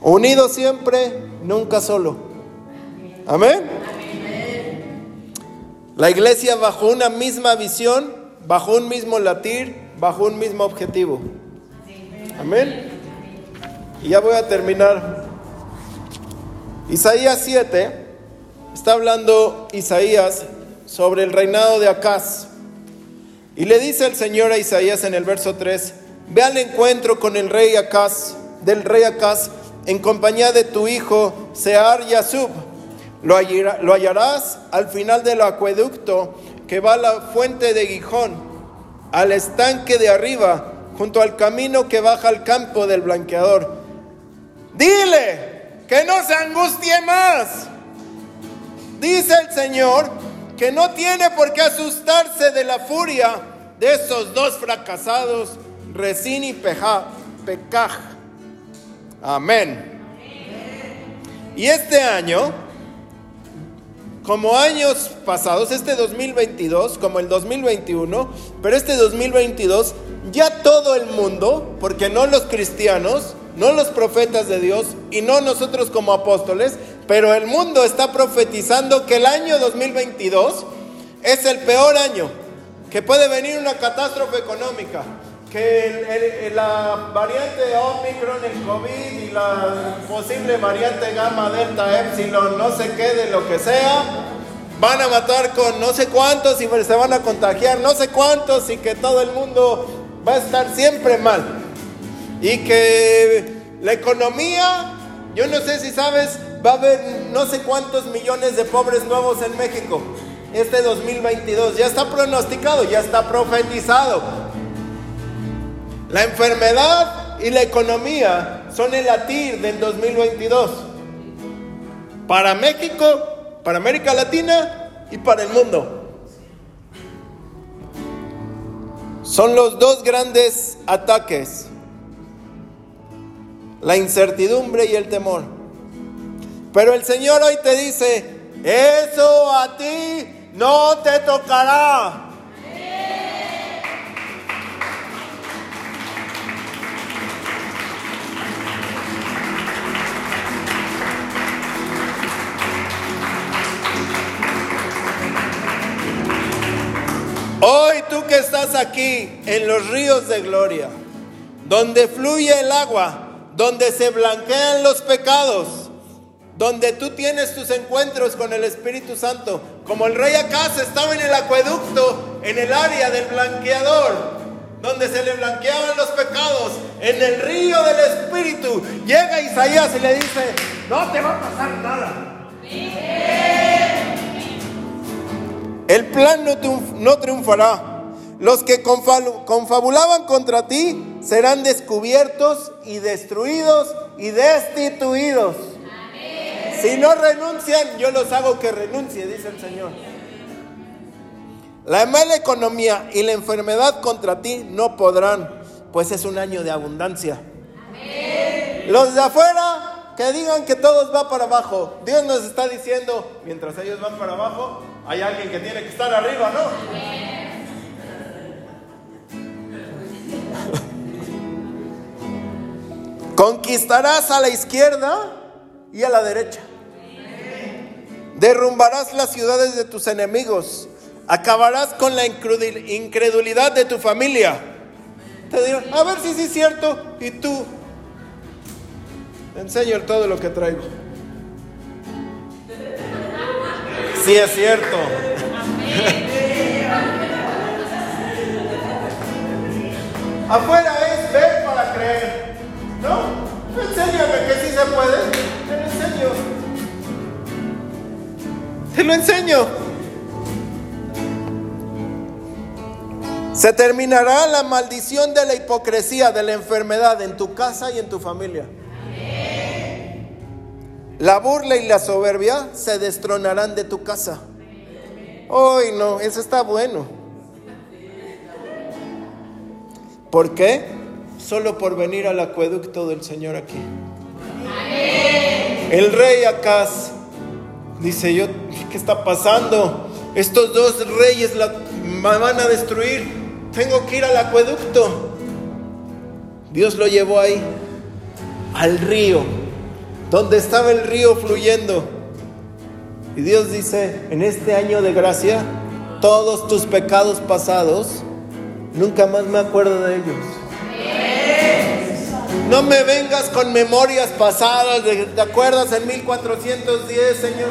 Unido siempre, nunca solo. Amén. La iglesia bajo una misma visión, bajo un mismo latir, bajo un mismo objetivo. Amén. Y ya voy a terminar. Isaías 7, está hablando Isaías sobre el reinado de Acaz. Y le dice el Señor a Isaías en el verso 3, ve al encuentro con el rey Acaz, del rey Acaz, en compañía de tu hijo Sear Yasub. Lo, lo hallarás al final del acueducto que va a la fuente de Gijón, al estanque de arriba, junto al camino que baja al campo del blanqueador. Dile que no se angustie más. Dice el Señor que no tiene por qué asustarse de la furia de esos dos fracasados, Resín y Pecaj. Amén. Y este año, como años pasados, este 2022, como el 2021, pero este 2022, ya todo el mundo, porque no los cristianos, no los profetas de Dios y no nosotros como apóstoles, pero el mundo está profetizando que el año 2022 es el peor año, que puede venir una catástrofe económica, que la variante Omicron, el COVID y la posible variante Gamma, Delta, Epsilon, no sé qué, de lo que sea, van a matar con no sé cuántos y se van a contagiar no sé cuántos y que todo el mundo va a estar siempre mal. Y que la economía, yo no sé si sabes, va a haber no sé cuántos millones de pobres nuevos en México. Este 2022 ya está pronosticado, ya está profetizado. La enfermedad y la economía son el latir del 2022. Para México, para América Latina y para el mundo. Son los dos grandes ataques. La incertidumbre y el temor. Pero el Señor hoy te dice, eso a ti no te tocará. Hoy tú que estás aquí en los ríos de gloria, donde fluye el agua, donde se blanquean los pecados, donde tú tienes tus encuentros con el Espíritu Santo, como el rey Acaz estaba en el acueducto, en el área del blanqueador, donde se le blanqueaban los pecados, en el río del Espíritu, llega Isaías y le dice, no te va a pasar nada. El plan no, triunfará. Los que confabulaban contra ti serán descubiertos y destruidos y destituidos. Si no renuncian, yo los hago que renuncie, dice el Señor. La mala economía y la enfermedad contra ti no podrán, pues es un año de abundancia. Los de afuera que digan que todos va para abajo. Dios nos está diciendo, mientras ellos van para abajo, hay alguien que tiene que estar arriba, ¿no? Conquistarás a la izquierda y a la derecha. Derrumbarás las ciudades de tus enemigos. Acabarás con la incredulidad de tu familia. Te dirán, a ver si sí es cierto. Y tú, enseño todo lo que traigo. Sí es cierto. Afuera es ver para creer. ¿No? Enséñame que sí se puede. Te lo enseño. Se terminará la maldición de la hipocresía, de la enfermedad en tu casa y en tu familia. La burla y la soberbia se destronarán de tu casa. Hoy no, eso está bueno. ¿Por qué? solo por venir al acueducto del Señor aquí. El rey Acaz dice, yo, ¿qué está pasando? Estos dos reyes la van a destruir. Tengo que ir al acueducto. Dios lo llevó ahí, al río, donde estaba el río fluyendo. Y Dios dice, en este año de gracia, todos tus pecados pasados, nunca más me acuerdo de ellos. No me vengas con memorias pasadas, ¿te acuerdas en 1410, Señor?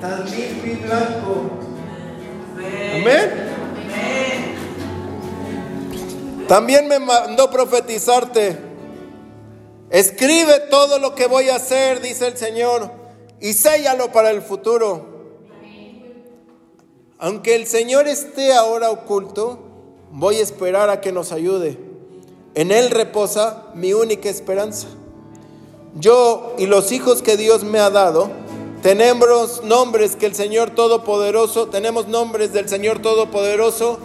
Tan limpio blanco. Amén. También me mandó profetizarte. Escribe todo lo que voy a hacer, dice el Señor, y séllalo para el futuro. Aunque el Señor esté ahora oculto, voy a esperar a que nos ayude. En Él reposa mi única esperanza. Yo y los hijos que Dios me ha dado, tenemos nombres que el Señor Todopoderoso, tenemos nombres del Señor Todopoderoso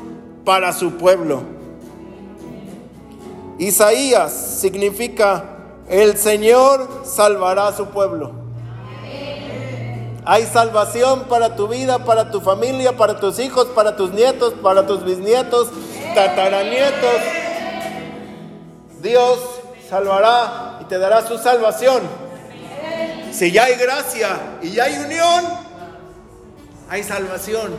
para su pueblo. Isaías significa el Señor salvará a su pueblo. Hay salvación para tu vida, para tu familia, para tus hijos, para tus nietos, para tus bisnietos, tataranietos. Dios salvará y te dará su salvación. Si ya hay gracia y ya hay unión, hay salvación.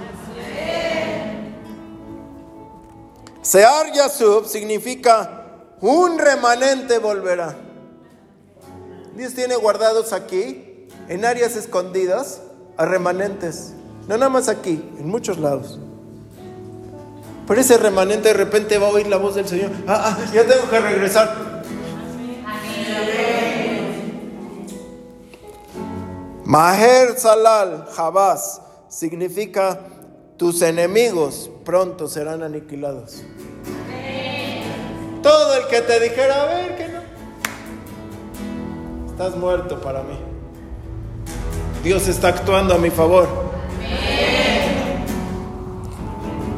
Sear Yasub significa un remanente volverá. Dios tiene guardados aquí, en áreas escondidas, a remanentes. No nada más aquí, en muchos lados. Pero ese remanente de repente va a oír la voz del Señor. Ah, ah, ya tengo que regresar. Maher Salal Jabás significa tus enemigos pronto serán aniquilados. Todo el que te dijera, a ver que no, estás muerto para mí. Dios está actuando a mi favor.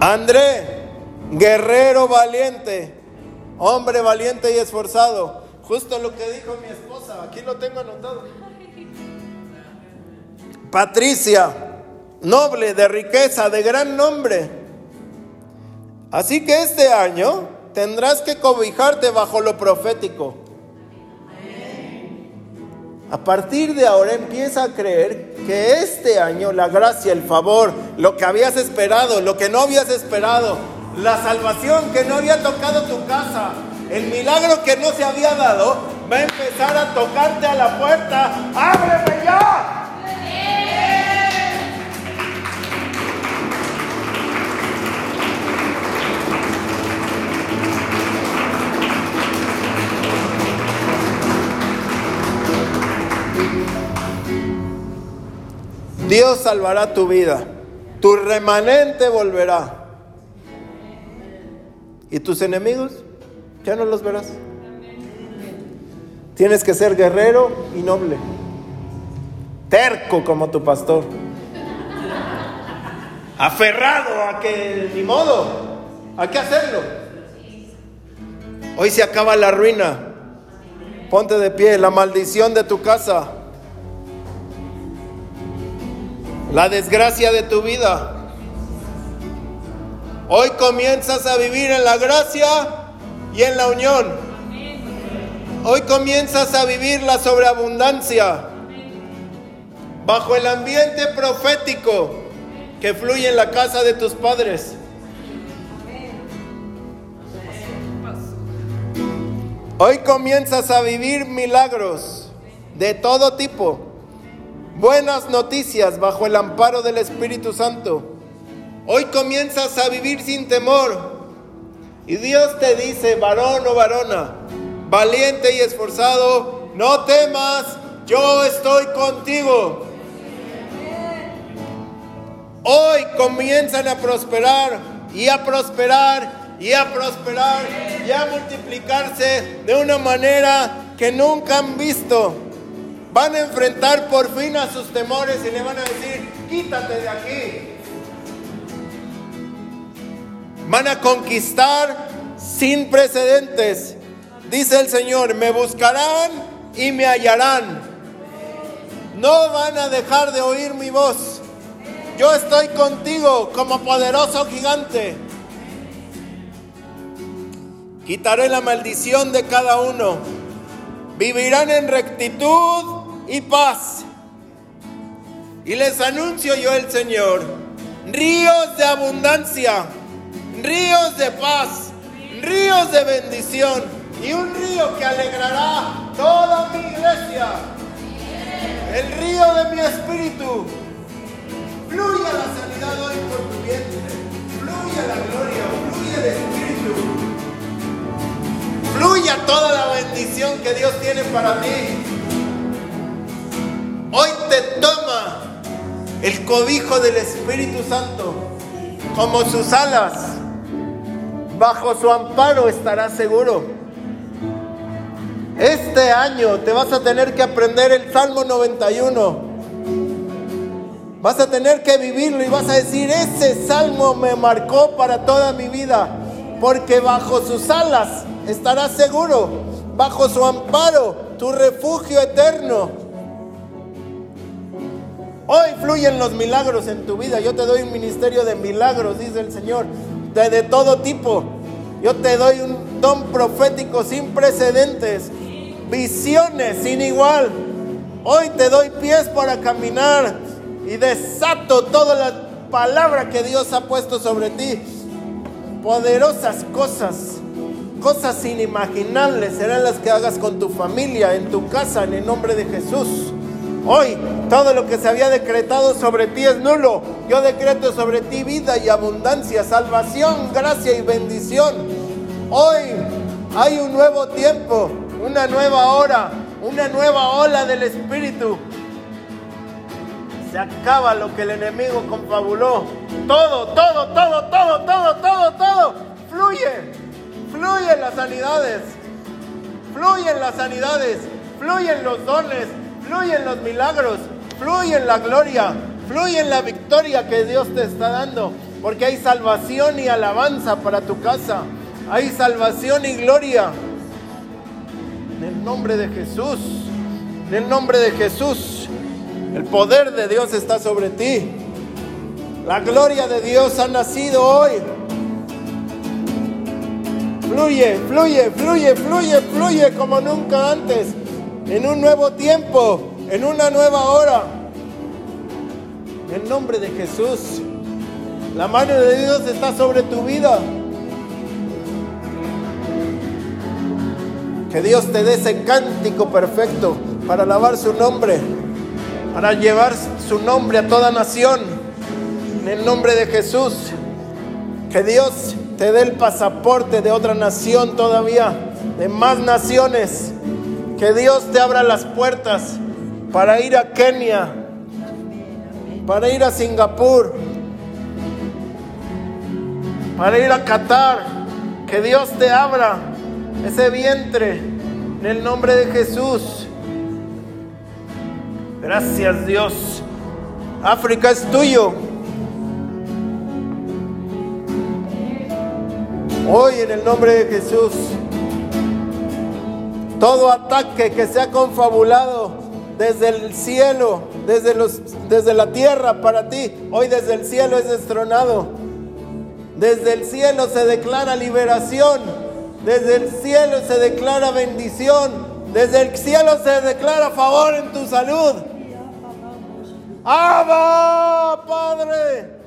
André, guerrero valiente, hombre valiente y esforzado. Justo lo que dijo mi esposa, aquí lo tengo anotado. Patricia, noble, de riqueza, de gran nombre. Así que este año tendrás que cobijarte bajo lo profético. A partir de ahora empieza a creer que este año la gracia, el favor, lo que habías esperado, lo que no habías esperado, la salvación que no había tocado tu casa, el milagro que no se había dado, va a empezar a tocarte a la puerta. ¡Ábreme ya! Dios salvará tu vida. Tu remanente volverá. ¿Y tus enemigos? Ya no los verás. Tienes que ser guerrero y noble. Terco como tu pastor. Aferrado a que ni modo. Hay que hacerlo. Hoy se acaba la ruina. Ponte de pie. La maldición de tu casa la desgracia de tu vida. Hoy comienzas a vivir en la gracia y en la unión. Hoy comienzas a vivir la sobreabundancia bajo el ambiente profético que fluye en la casa de tus padres. Hoy comienzas a vivir milagros de todo tipo buenas noticias bajo el amparo del Espíritu Santo. Hoy comienzas a vivir sin temor. Y Dios te dice, varón o varona, valiente y esforzado, no temas, yo estoy contigo. Hoy comienzan a prosperar y a prosperar y a prosperar y a multiplicarse de una manera que nunca han visto van a enfrentar por fin a sus temores y le van a decir, quítate de aquí. Van a conquistar sin precedentes. Dice el Señor, me buscarán y me hallarán. No van a dejar de oír mi voz. Yo estoy contigo como poderoso gigante. quitaré la maldición de cada uno. Vivirán en rectitud y paz. Y les anuncio yo el Señor, ríos de abundancia, ríos de paz, ríos de bendición y un río que alegrará toda mi iglesia. El río de mi espíritu. Fluye la sanidad hoy por tu vientre. Fluye la gloria, fluye el espíritu. Fluya toda la bendición que Dios tiene para ti. Hoy te toma el cobijo del Espíritu Santo como sus alas. Bajo su amparo estarás seguro. Este año te vas a tener que aprender el Salmo 91. Vas a tener que vivirlo y vas a decir, ese salmo me marcó para toda mi vida, porque bajo sus alas estarás seguro, bajo su amparo, tu refugio eterno. Hoy fluyen los milagros en tu vida. Yo te doy un ministerio de milagros, dice el Señor, de, todo tipo. Yo te doy un don profético sin precedentes, visiones sin igual. Hoy te doy pies para caminar y desato toda la palabra que Dios ha puesto sobre ti. Poderosas cosas, cosas inimaginables serán las que hagas con tu familia, en tu casa, en el nombre de Jesús. Hoy todo lo que se había decretado sobre ti es nulo. Yo decreto sobre ti vida y abundancia, salvación, gracia y bendición. Hoy hay un nuevo tiempo, una nueva hora, una nueva ola del Espíritu. Se acaba lo que el enemigo confabuló. Todo, todo, todo, todo, todo, todo, todo. Fluye. Fluyen las sanidades. Fluyen las sanidades. Fluyen los dones. Fluyen los milagros. Fluyen la gloria. Fluyen la victoria que Dios te está dando. Porque hay salvación y alabanza para tu casa. Hay salvación y gloria. En el nombre de Jesús. En el nombre de Jesús. El poder de Dios está sobre ti. La gloria de Dios ha nacido hoy. Fluye, fluye, fluye, fluye, fluye como nunca antes. En un nuevo tiempo, en una nueva hora. En nombre de Jesús. La mano de Dios está sobre tu vida. Que Dios te dé ese cántico perfecto para alabar su nombre para llevar su nombre a toda nación. En el nombre de Jesús, que Dios te dé el pasaporte de otra nación todavía, de más naciones. Que Dios te abra las puertas para ir a Kenia, para ir a Singapur, para ir a Qatar. Que Dios te abra ese vientre en el nombre de Jesús. Gracias Dios. África es tuyo. Hoy en el nombre de Jesús, todo ataque que se ha confabulado desde el cielo, desde, los, desde la tierra para ti, hoy desde el cielo es destronado. Desde el cielo se declara liberación, desde el cielo se declara bendición, desde el cielo se declara favor en tu salud. ¡Abba, Padre!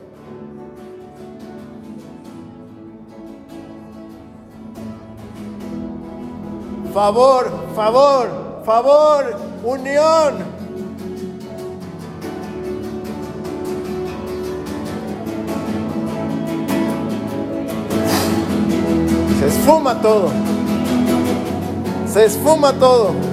Favor, favor, favor, unión. Se esfuma todo. Se esfuma todo.